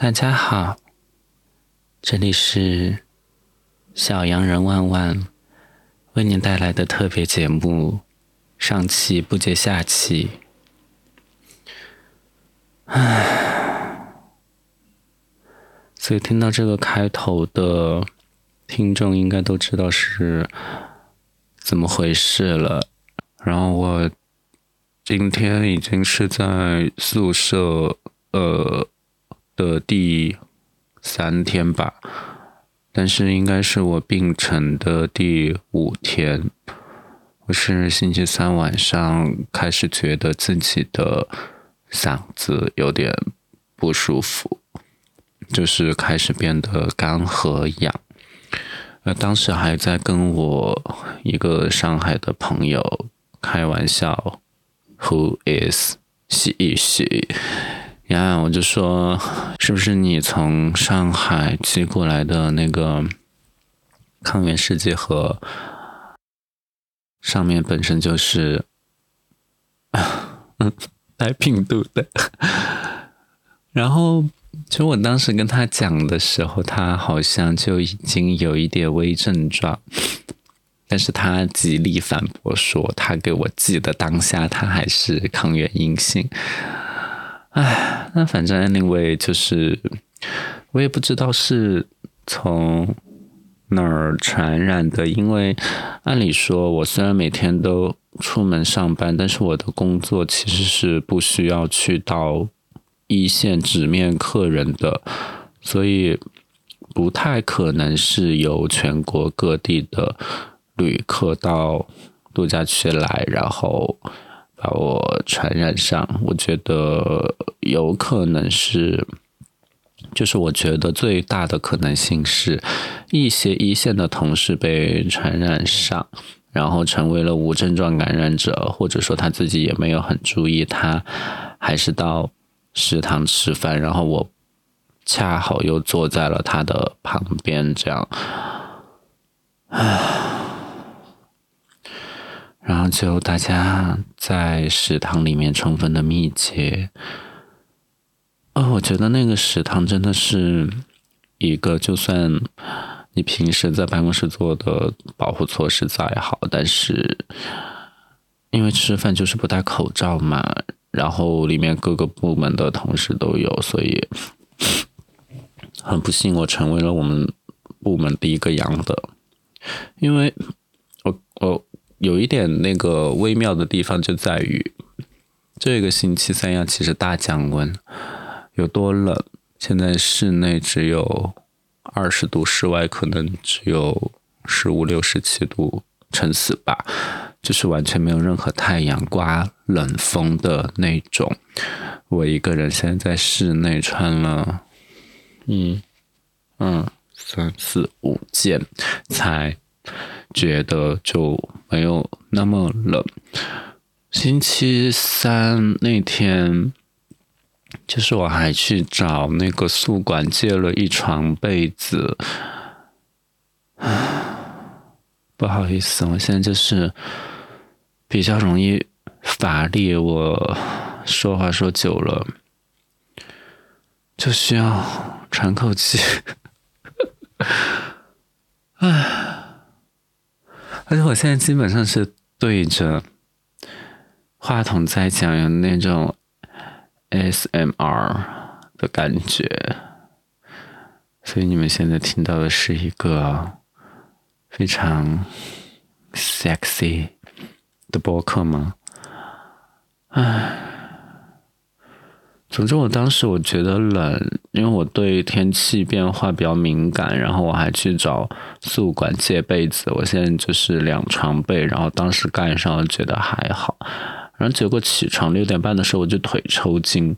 大家好，这里是小洋人万万为您带来的特别节目，上气不接下气。唉，所以听到这个开头的听众应该都知道是怎么回事了。然后我今天已经是在宿舍，呃。的第三天吧，但是应该是我病程的第五天。我是星期三晚上开始觉得自己的嗓子有点不舒服，就是开始变得干和痒。呃，当时还在跟我一个上海的朋友开玩笑，Who is she? She 呀，我就说，是不是你从上海寄过来的那个抗原试剂盒上面本身就是带病毒的？然后，其实我当时跟他讲的时候，他好像就已经有一点微症状，但是他极力反驳说，他给我寄的当下，他还是抗原阴性。唉，那反正 anyway 就是，我也不知道是从哪儿传染的，因为按理说，我虽然每天都出门上班，但是我的工作其实是不需要去到一线直面客人的，所以不太可能是由全国各地的旅客到度假区来，然后。把我传染上，我觉得有可能是，就是我觉得最大的可能性是，一些一线的同事被传染上，然后成为了无症状感染者，或者说他自己也没有很注意，他还是到食堂吃饭，然后我恰好又坐在了他的旁边，这样，唉。然后就大家在食堂里面充分的密接，哦，我觉得那个食堂真的是一个，就算你平时在办公室做的保护措施再好，但是因为吃饭就是不戴口罩嘛，然后里面各个部门的同事都有，所以很不幸我成为了我们部门第一个阳的，因为我我。有一点那个微妙的地方就在于，这个星期三亚其实大降温，有多冷？现在室内只有二十度，室外可能只有十五六、十七度，撑死吧，就是完全没有任何太阳，刮冷风的那种。我一个人现在在室内穿了，一、二、三、四、五件，才。觉得就没有那么冷。星期三那天，就是我还去找那个宿管借了一床被子。不好意思，我现在就是比较容易乏力，我说话说久了就需要喘口气。唉。而且我现在基本上是对着话筒在讲，有那种 SMR 的感觉，所以你们现在听到的是一个非常 sexy 的播客吗？唉。总之，我当时我觉得冷，因为我对天气变化比较敏感，然后我还去找宿管借被子。我现在就是两床被，然后当时盖上，觉得还好。然后结果起床六点半的时候，我就腿抽筋，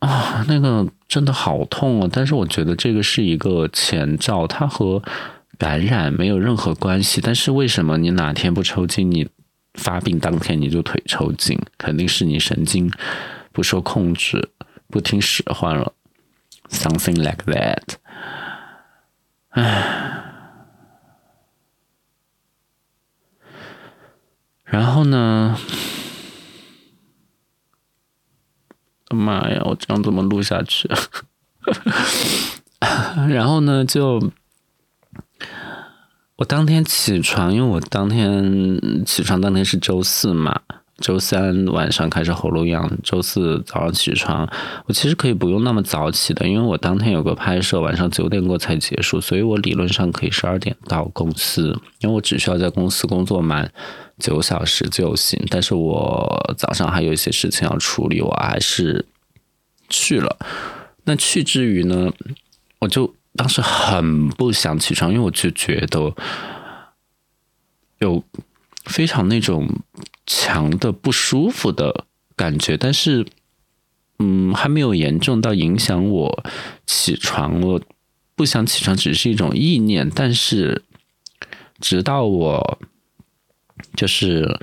啊，那个真的好痛啊！但是我觉得这个是一个前兆，它和感染没有任何关系。但是为什么你哪天不抽筋，你？发病当天你就腿抽筋，肯定是你神经不受控制，不听使唤了，something like that。唉，然后呢，妈呀，我这样怎么录下去？然后呢，就我当天起床，因为我当天起床当天是周四嘛。周三晚上开始喉咙痒，周四早上起床，我其实可以不用那么早起的，因为我当天有个拍摄，晚上九点过才结束，所以我理论上可以十二点到公司，因为我只需要在公司工作满九小时就行。但是我早上还有一些事情要处理，我还是去了。那去之余呢，我就当时很不想起床，因为我就觉得有非常那种。强的不舒服的感觉，但是，嗯，还没有严重到影响我起床。我不想起床，只是一种意念。但是，直到我就是，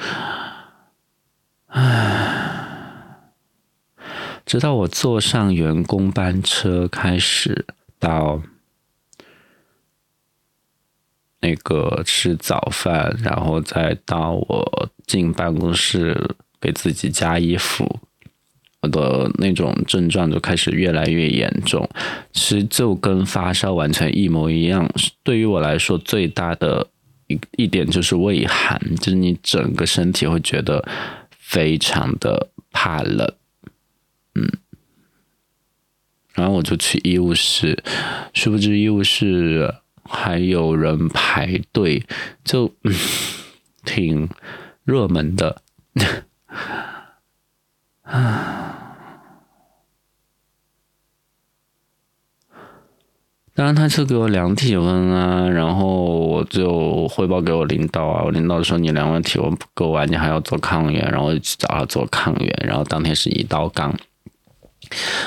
唉，直到我坐上员工班车，开始到。那个吃早饭，然后再到我进办公室给自己加衣服，我的那种症状就开始越来越严重。其实就跟发烧完全一模一样。对于我来说，最大的一一点就是畏寒，就是你整个身体会觉得非常的怕冷。嗯，然后我就去医务室，殊不知医务室。还有人排队，就挺热门的。当然，他就给我量体温啊，然后我就汇报给我领导啊。我领导说：“你量完体温不够啊，你还要做抗原。”然后就去找他做抗原，然后当天是一刀杠。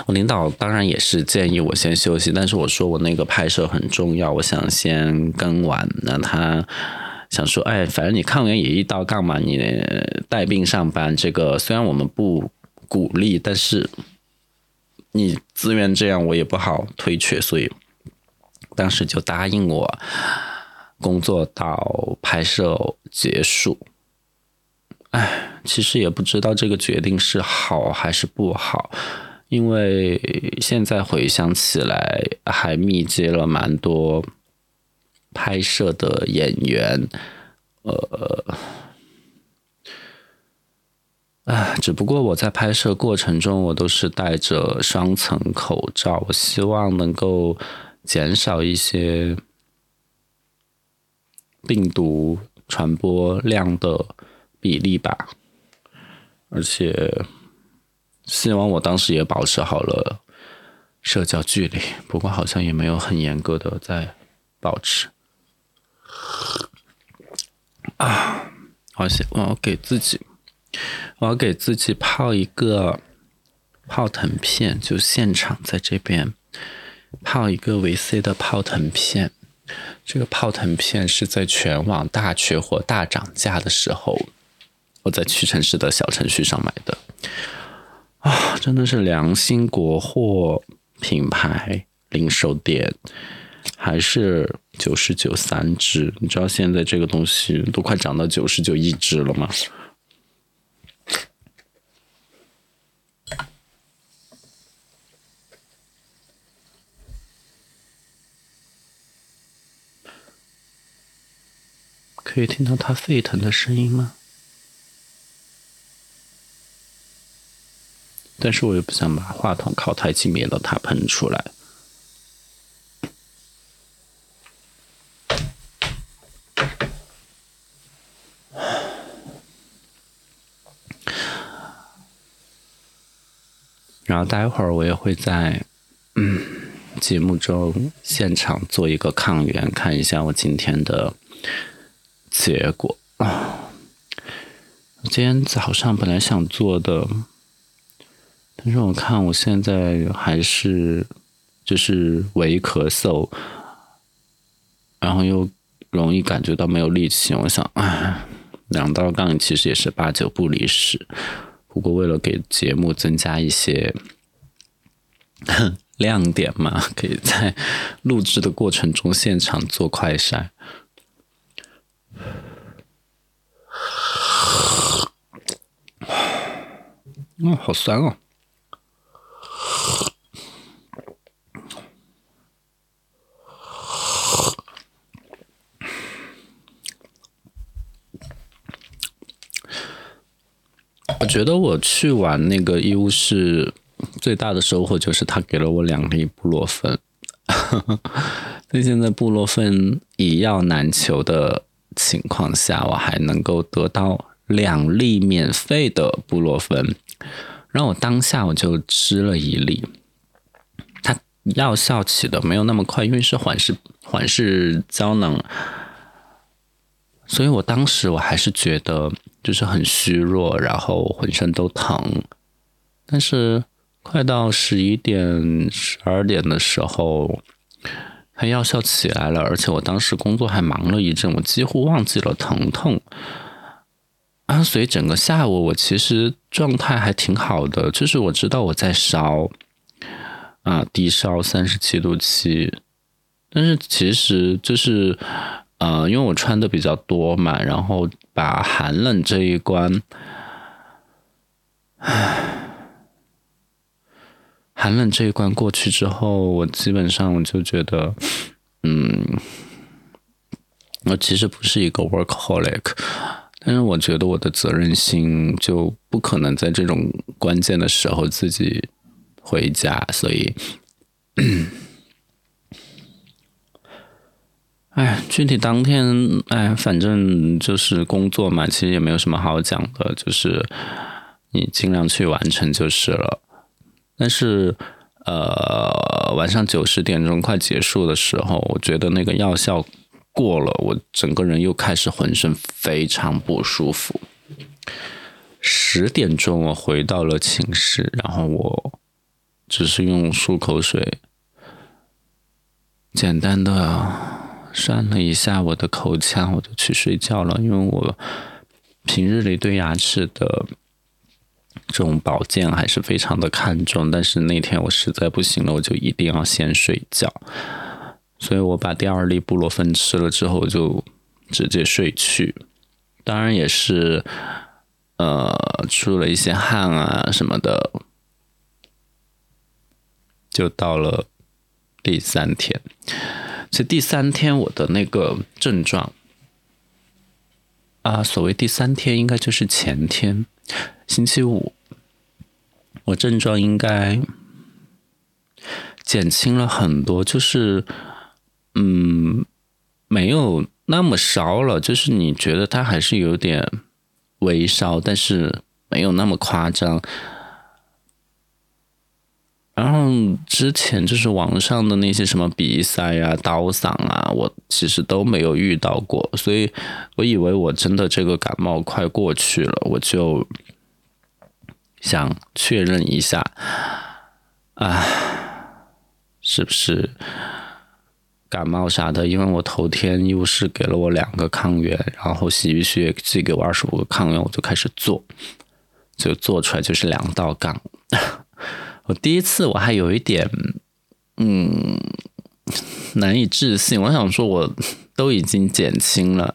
我领导当然也是建议我先休息，但是我说我那个拍摄很重要，我想先跟完。那他想说，哎，反正你抗原也一刀杠嘛，你带病上班，这个虽然我们不鼓励，但是你自愿这样，我也不好推却，所以当时就答应我工作到拍摄结束。哎，其实也不知道这个决定是好还是不好。因为现在回想起来，还密接了蛮多拍摄的演员，呃，啊，只不过我在拍摄过程中，我都是戴着双层口罩，我希望能够减少一些病毒传播量的比例吧，而且。希望我当时也保持好了社交距离，不过好像也没有很严格的在保持。啊，好险！我要给自己，我要给自己泡一个泡腾片，就现场在这边泡一个维 C 的泡腾片。这个泡腾片是在全网大缺货、大涨价的时候，我在屈臣氏的小程序上买的。啊，真的是良心国货品牌零售店，还是九十九三支？你知道现在这个东西都快涨到九十九一支了吗？可以听到它沸腾的声音吗？但是我又不想把话筒靠太近，免得它喷出来。然后待会儿我也会在嗯节目中现场做一个抗原，看一下我今天的结果啊。今天早上本来想做的。但是我看我现在还是就是微咳嗽，然后又容易感觉到没有力气。我想，哎，两道杠其实也是八九不离十。不过为了给节目增加一些 亮点嘛，可以在录制的过程中现场做快筛。嗯，好酸哦。我觉得我去玩那个医务室最大的收获就是他给了我两粒布洛芬，在现在布洛芬一药难求的情况下，我还能够得到两粒免费的布洛芬。让我当下我就吃了一粒。它药效起的没有那么快，因为是缓释缓释胶囊，所以我当时我还是觉得就是很虚弱，然后浑身都疼，但是。快到十一点、十二点的时候，它药效起来了，而且我当时工作还忙了一阵，我几乎忘记了疼痛。啊，所以整个下午我其实状态还挺好的，就是我知道我在烧，啊，低烧三十七度七，但是其实就是，呃，因为我穿的比较多嘛，然后把寒冷这一关，唉。寒冷这一关过去之后，我基本上我就觉得，嗯，我其实不是一个 workaholic，但是我觉得我的责任心就不可能在这种关键的时候自己回家，所以，哎，具体当天，哎，反正就是工作嘛，其实也没有什么好讲的，就是你尽量去完成就是了。但是，呃，晚上九十点钟快结束的时候，我觉得那个药效过了，我整个人又开始浑身非常不舒服。十点钟我回到了寝室，然后我只是用漱口水简单的涮了一下我的口腔，我就去睡觉了。因为我平日里对牙齿的。这种保健还是非常的看重，但是那天我实在不行了，我就一定要先睡觉，所以我把第二粒布洛芬吃了之后就直接睡去，当然也是呃出了一些汗啊什么的，就到了第三天，所以第三天我的那个症状啊，所谓第三天应该就是前天。星期五，我症状应该减轻了很多，就是，嗯，没有那么烧了，就是你觉得它还是有点微烧，但是没有那么夸张。然后之前就是网上的那些什么鼻塞啊、刀嗓啊，我其实都没有遇到过，所以我以为我真的这个感冒快过去了，我就。想确认一下，啊，是不是感冒啥的？因为我头天医务室给了我两个抗原，然后洗浴区也寄给我二十五个抗原，我就开始做，就做出来就是两道杠。我第一次我还有一点，嗯，难以置信。我想说，我都已经减轻了，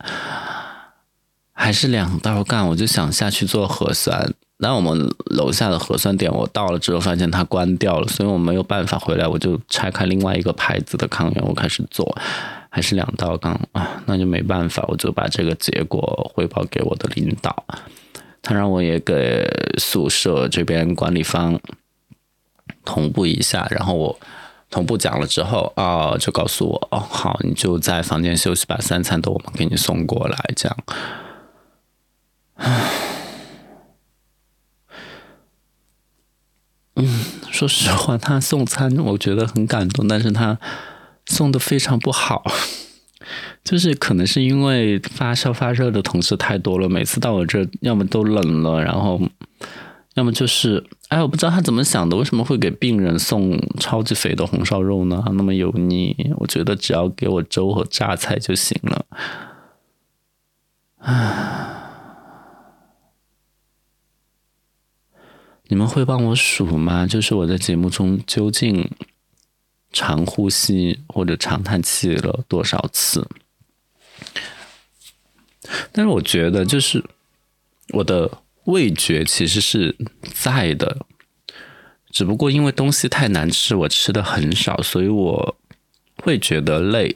还是两道杠，我就想下去做核酸。那我们楼下的核酸点，我到了之后发现它关掉了，所以我没有办法回来，我就拆开另外一个牌子的抗原，我开始做，还是两道杠啊，那就没办法，我就把这个结果汇报给我的领导，他让我也给宿舍这边管理方同步一下，然后我同步讲了之后啊，就告诉我哦，好，你就在房间休息吧，三餐都我们给你送过来，这样，唉。嗯，说实话，他送餐我觉得很感动，但是他送的非常不好，就是可能是因为发烧发热的同事太多了，每次到我这要么都冷了，然后要么就是，哎，我不知道他怎么想的，为什么会给病人送超级肥的红烧肉呢？那么油腻，我觉得只要给我粥和榨菜就行了，唉。你们会帮我数吗？就是我在节目中究竟长呼吸或者长叹气了多少次？但是我觉得，就是我的味觉其实是在的，只不过因为东西太难吃，我吃的很少，所以我会觉得累。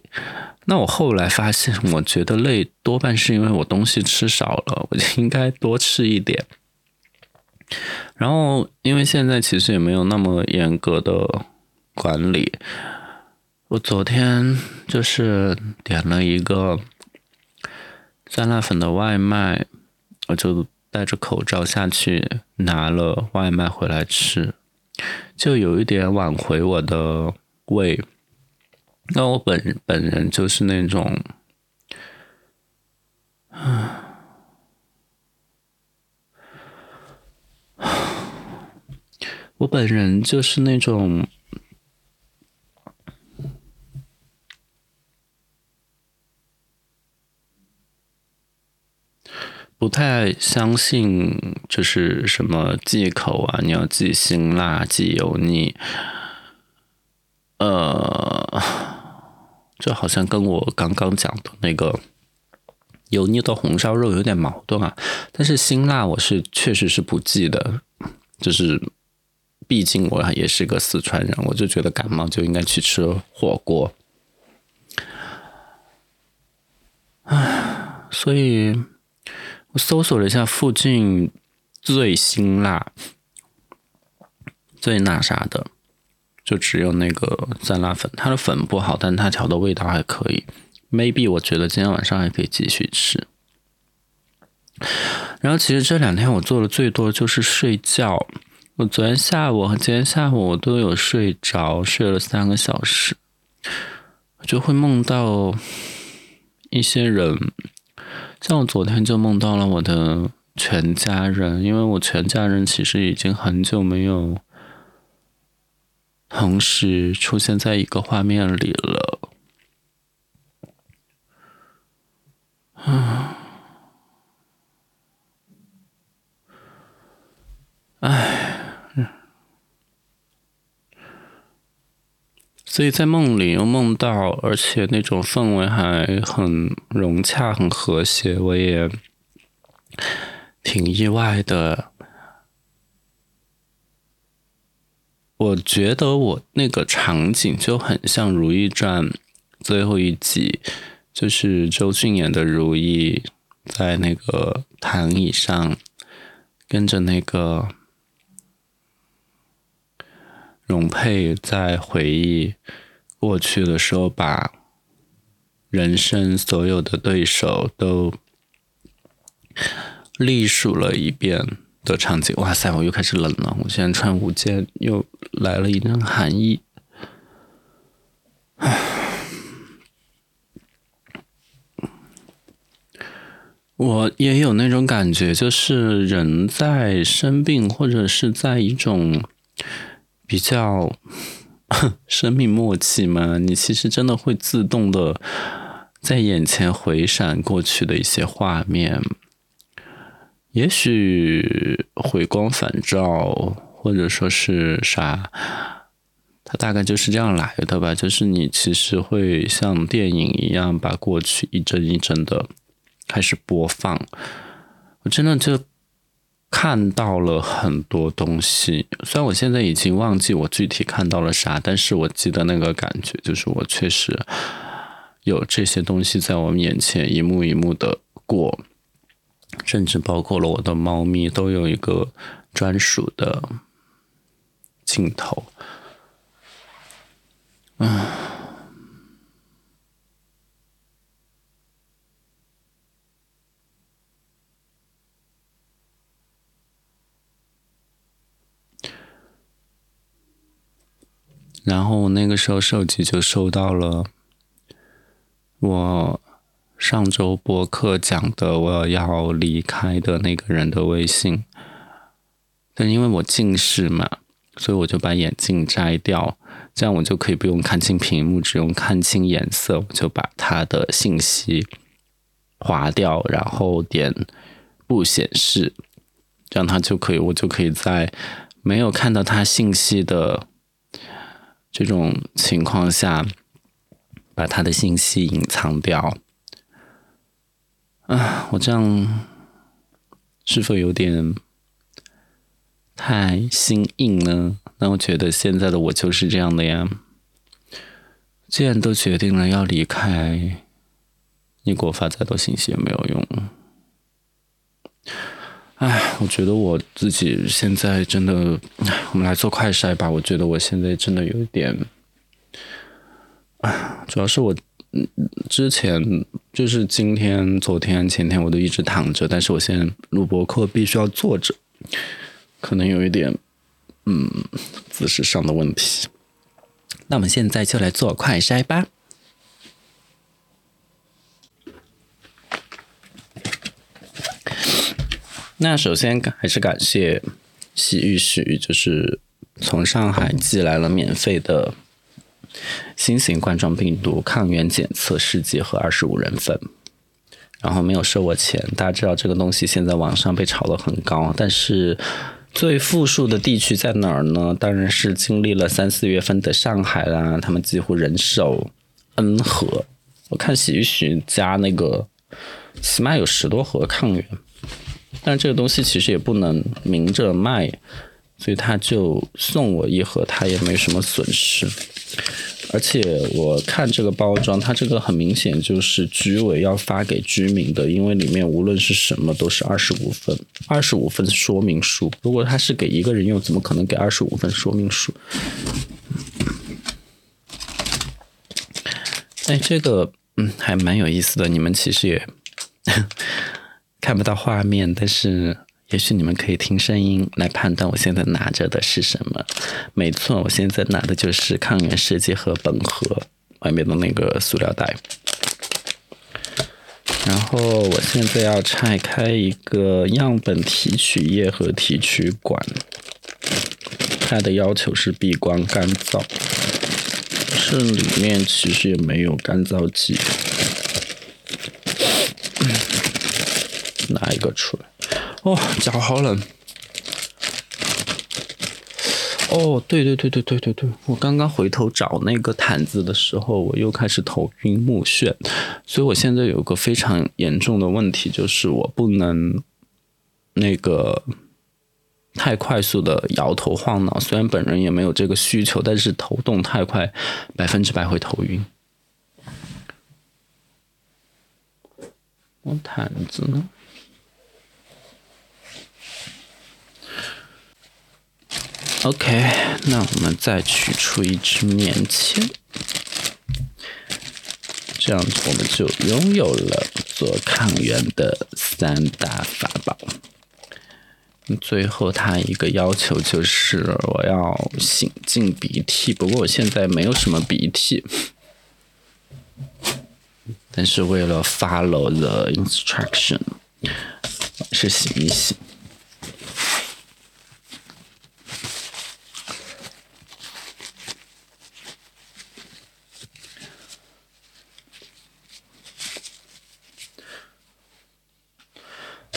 那我后来发现，我觉得累多半是因为我东西吃少了，我就应该多吃一点。然后，因为现在其实也没有那么严格的管理，我昨天就是点了一个酸辣粉的外卖，我就戴着口罩下去拿了外卖回来吃，就有一点挽回我的胃。那我本本人就是那种，我本人就是那种不太相信，就是什么忌口啊，你要忌辛辣、忌油腻，呃。就好像跟我刚刚讲的那个油腻的红烧肉有点矛盾啊，但是辛辣我是确实是不忌的，就是毕竟我也是个四川人，我就觉得感冒就应该去吃火锅。唉，所以我搜索了一下附近最辛辣、最那啥的。就只有那个酸辣粉，它的粉不好，但它调的味道还可以。Maybe 我觉得今天晚上还可以继续吃。然后其实这两天我做的最多就是睡觉。我昨天下午和今天下午我都有睡着，睡了三个小时。我就会梦到一些人，像我昨天就梦到了我的全家人，因为我全家人其实已经很久没有。同时出现在一个画面里了，啊，唉，所以在梦里又梦到，而且那种氛围还很融洽、很和谐，我也挺意外的。我觉得我那个场景就很像《如懿传》最后一集，就是周迅演的如懿在那个躺椅上，跟着那个容佩在回忆过去的时候，把人生所有的对手都历数了一遍。的场景，哇塞！我又开始冷了。我现在穿五件，又来了一阵寒意。我也有那种感觉，就是人在生病或者是在一种比较生命默契嘛，你其实真的会自动的在眼前回闪过去的一些画面。也许回光返照，或者说是啥，它大概就是这样来的吧。就是你其实会像电影一样，把过去一帧一帧的开始播放。我真的就看到了很多东西，虽然我现在已经忘记我具体看到了啥，但是我记得那个感觉，就是我确实有这些东西在我们眼前一幕一幕的过。甚至包括了我的猫咪，都有一个专属的镜头。嗯，然后那个时候手机就收到了我。上周播客讲的我要离开的那个人的微信，但因为我近视嘛，所以我就把眼镜摘掉，这样我就可以不用看清屏幕，只用看清颜色。我就把他的信息划掉，然后点不显示，这样他就可以，我就可以在没有看到他信息的这种情况下，把他的信息隐藏掉。啊，我这样是否有点太心硬呢？那我觉得现在的我就是这样的呀。既然都决定了要离开，你给我发再多信息也没有用。唉，我觉得我自己现在真的，我们来做快筛吧。我觉得我现在真的有一点，唉，主要是我嗯之前就是今天、昨天、前天我都一直躺着，但是我现在录播课必须要坐着，可能有一点嗯姿势上的问题。那我们现在就来做快筛吧。那首先还是感谢洗浴许，就是从上海寄来了免费的新型冠状病毒抗原检测试剂和二十五人份，然后没有收我钱。大家知道这个东西现在网上被炒得很高，但是最富庶的地区在哪儿呢？当然是经历了三四月份的上海啦，他们几乎人手 N 盒。我看洗浴许加那个起码有十多盒抗原。但这个东西其实也不能明着卖，所以他就送我一盒，他也没什么损失。而且我看这个包装，它这个很明显就是居委要发给居民的，因为里面无论是什么都是二十五份，二十五份说明书。如果他是给一个人用，怎么可能给二十五份说明书？哎，这个嗯还蛮有意思的，你们其实也。看不到画面，但是也许你们可以听声音来判断我现在拿着的是什么。没错，我现在拿的就是抗原试剂盒本盒外面的那个塑料袋。然后我现在要拆开一个样本提取液和提取管，它的要求是避光干燥，这里面其实也没有干燥剂。拿一个出来，哦，脚好冷。哦，对对对对对对对，我刚刚回头找那个毯子的时候，我又开始头晕目眩，所以我现在有个非常严重的问题，就是我不能那个太快速的摇头晃脑。虽然本人也没有这个需求，但是头动太快，百分之百会头晕。我毯子呢？OK，那我们再取出一支棉签，这样子我们就拥有了做抗原的三大法宝。最后，它一个要求就是我要擤进鼻涕，不过我现在没有什么鼻涕，但是为了 follow the instruction，是擤一擤。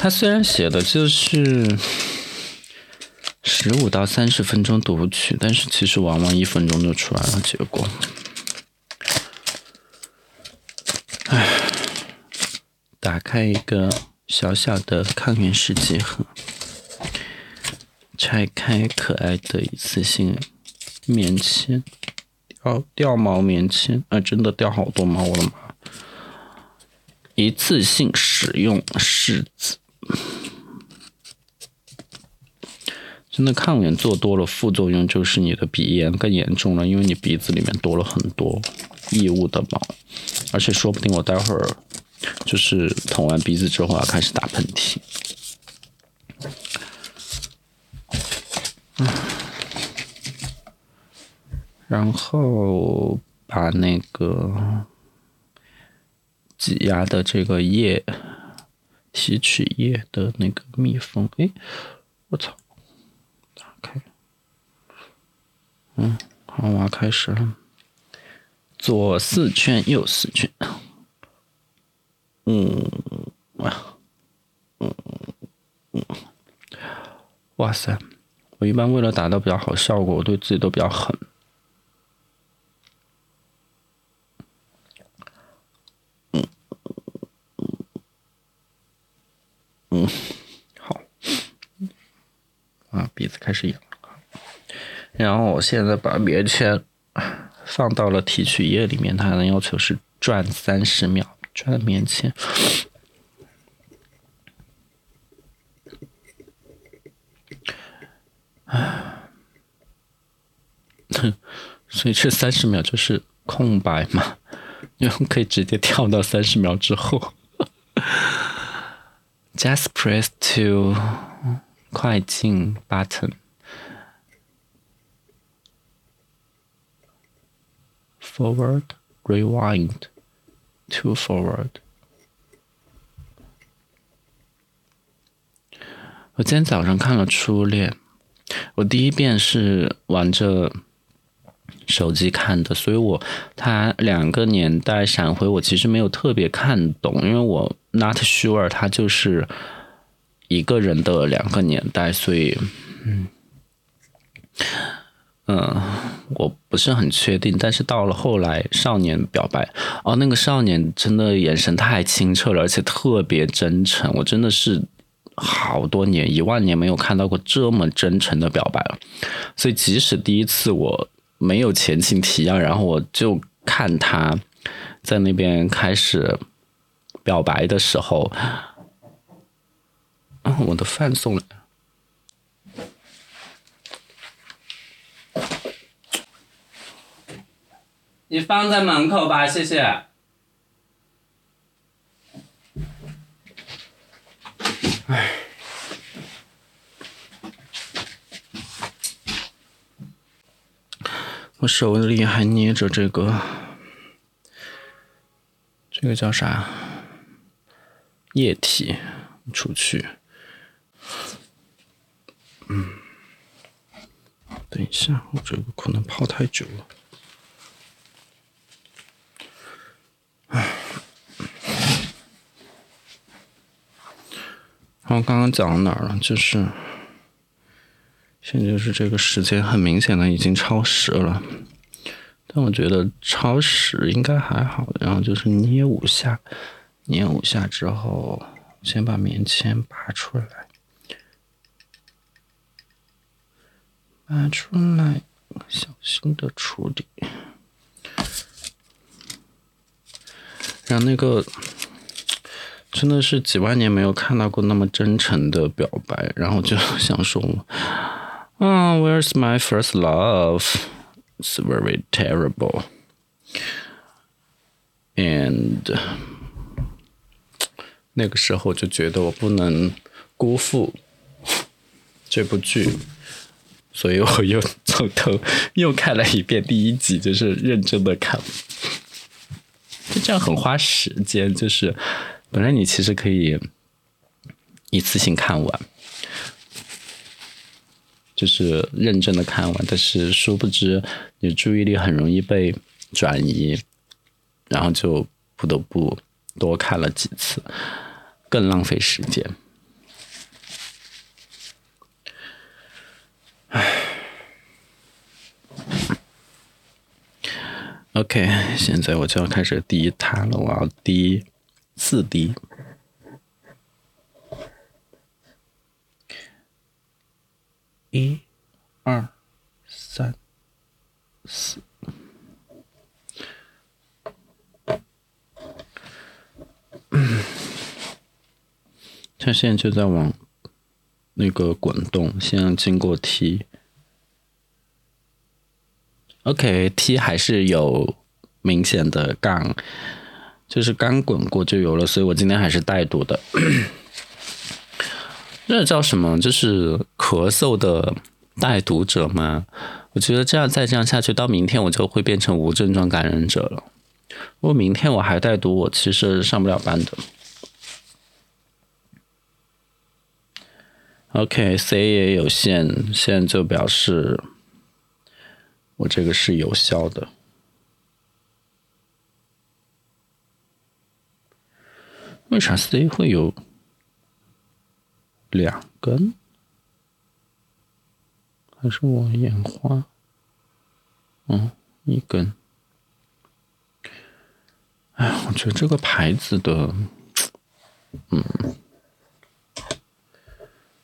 他虽然写的就是十五到三十分钟读取，但是其实往往一分钟就出来了结果。唉，打开一个小小的抗原试剂盒，拆开可爱的一次性棉签，掉掉毛棉签，啊，真的掉好多毛，我的妈！一次性使用试纸。真的抗原做多了，副作用就是你的鼻炎更严重了，因为你鼻子里面多了很多异物的毛，而且说不定我待会儿就是捅完鼻子之后要开始打喷嚏。然后把那个挤压的这个液。提取液的那个密封，哎，我操！打开，嗯，好，我要开始了。左四圈，右四圈。嗯，哇，嗯，哇塞！我一般为了达到比较好效果，我对自己都比较狠。嗯，好，啊，鼻子开始痒，然后我现在把棉签放到了提取液里面，它的要求是转三十秒，转棉签。唉，所以这三十秒就是空白嘛，因为可以直接跳到三十秒之后。Just press to 快进 button. Forward, rewind to forward. 我今天早上看了《初恋》，我第一遍是玩着手机看的，所以我它两个年代闪回，我其实没有特别看懂，因为我 not sure 它就是一个人的两个年代，所以嗯嗯，我不是很确定。但是到了后来，少年表白哦，那个少年真的眼神太清澈了，而且特别真诚，我真的是。好多年，一万年没有看到过这么真诚的表白了，所以即使第一次我没有前情提要，然后我就看他在那边开始表白的时候，我的饭送来，你放在门口吧，谢谢。唉，我手里还捏着这个，这个叫啥？液体，出去。嗯，等一下，我这个可能泡太久了。然后刚刚讲到哪儿了？就是现在就是这个时间很明显的已经超时了，但我觉得超时应该还好。然后就是捏五下，捏五下之后，先把棉签拔出来，拿出来，小心的处理，让那个。真的是几万年没有看到过那么真诚的表白，然后就想说，啊，Where's my first love? It's very terrible. And 那个时候就觉得我不能辜负这部剧，所以我又从头又看了一遍第一集，就是认真的看，就这样很花时间，就是。本来你其实可以一次性看完，就是认真的看完，但是殊不知你注意力很容易被转移，然后就不得不多看了几次，更浪费时间。唉，OK，现在我就要开始第一塔了，我要滴。四滴，一、二、三、四。它现在就在往那个滚动，现在经过 T。OK，T 还是有明显的杠。就是刚滚过就有了，所以我今天还是带读的。这叫什么？就是咳嗽的带读者吗？我觉得这样再这样下去，到明天我就会变成无症状感染者了。如果明天我还带读，我其实上不了班的。OK，C 也有限，现在就表示我这个是有效的。为啥 C 会有两根？还是我眼花？嗯，一根。哎，我觉得这个牌子的，嗯，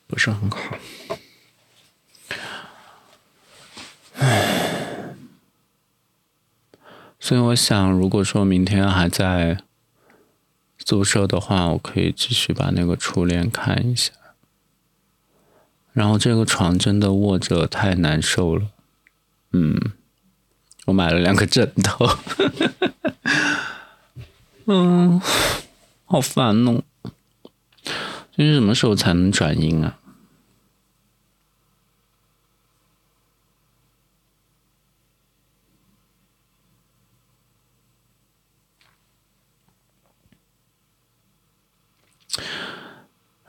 不是很好。唉，所以我想，如果说明天还在。宿舍的话，我可以继续把那个初恋看一下。然后这个床真的卧着太难受了，嗯，我买了两个枕头，嗯，好烦哦，这是什么时候才能转阴啊？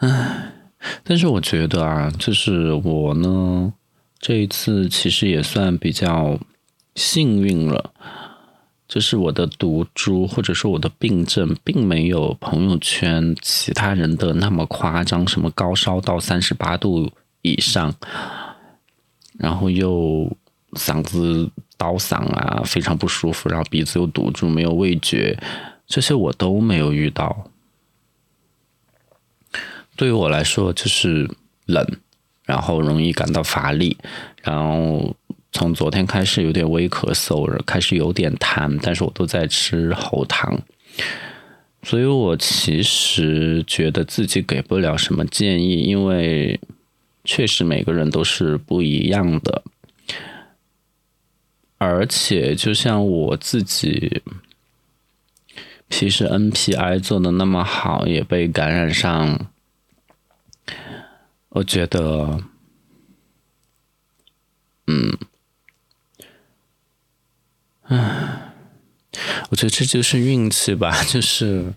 唉。但是我觉得啊，就是我呢，这一次其实也算比较幸运了，就是我的毒株或者说我的病症，并没有朋友圈其他人的那么夸张，什么高烧到三十八度以上，然后又嗓子刀嗓啊，非常不舒服，然后鼻子又堵住，没有味觉，这些我都没有遇到。对于我来说，就是冷，然后容易感到乏力，然后从昨天开始有点微咳嗽，开始有点痰，但是我都在吃喉糖，所以我其实觉得自己给不了什么建议，因为确实每个人都是不一样的，而且就像我自己，其实 NPI 做的那么好，也被感染上。我觉得，嗯，唉，我觉得这就是运气吧，就是，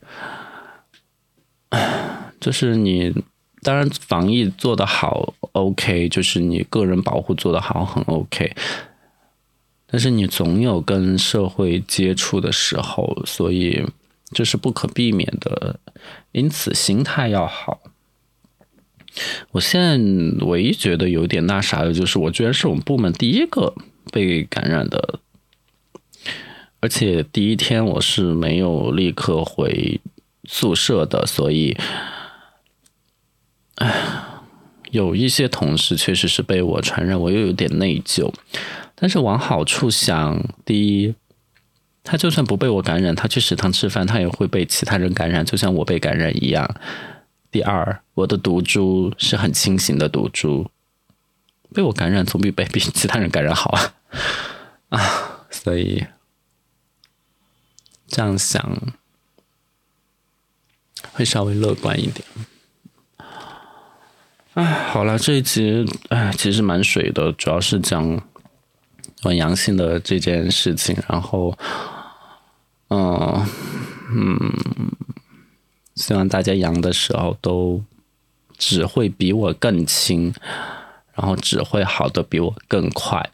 就是你当然防疫做的好，OK，就是你个人保护做的好，很 OK，但是你总有跟社会接触的时候，所以这是不可避免的，因此心态要好。我现在唯一觉得有点那啥的，就是我居然是我们部门第一个被感染的，而且第一天我是没有立刻回宿舍的，所以，唉，有一些同事确实是被我传染，我又有点内疚。但是往好处想，第一，他就算不被我感染，他去食堂吃饭，他也会被其他人感染，就像我被感染一样。第二，我的毒株是很清醒的毒株，被我感染总比被比其他人感染好啊 啊！所以这样想会稍微乐观一点。哎，好了，这一集哎其实蛮水的，主要是讲我阳性的这件事情，然后嗯嗯。希望大家阳的时候都只会比我更轻，然后只会好的比我更快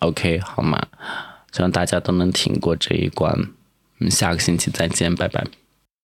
，OK 好吗？希望大家都能挺过这一关。我们下个星期再见，拜拜。